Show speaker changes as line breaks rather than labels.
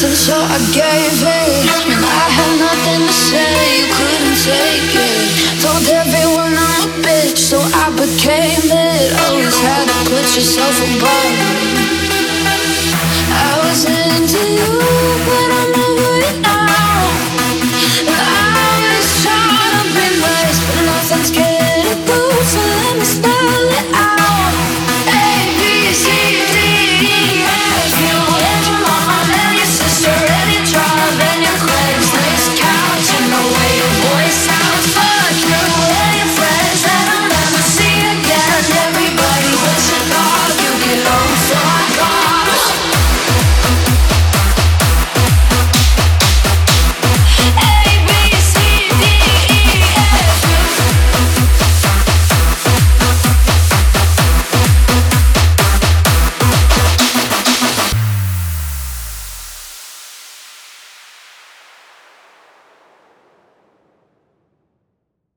So I gave it, And I had nothing to say, you couldn't take it. Told everyone I'm a bitch, so I became it. Always had to put yourself above.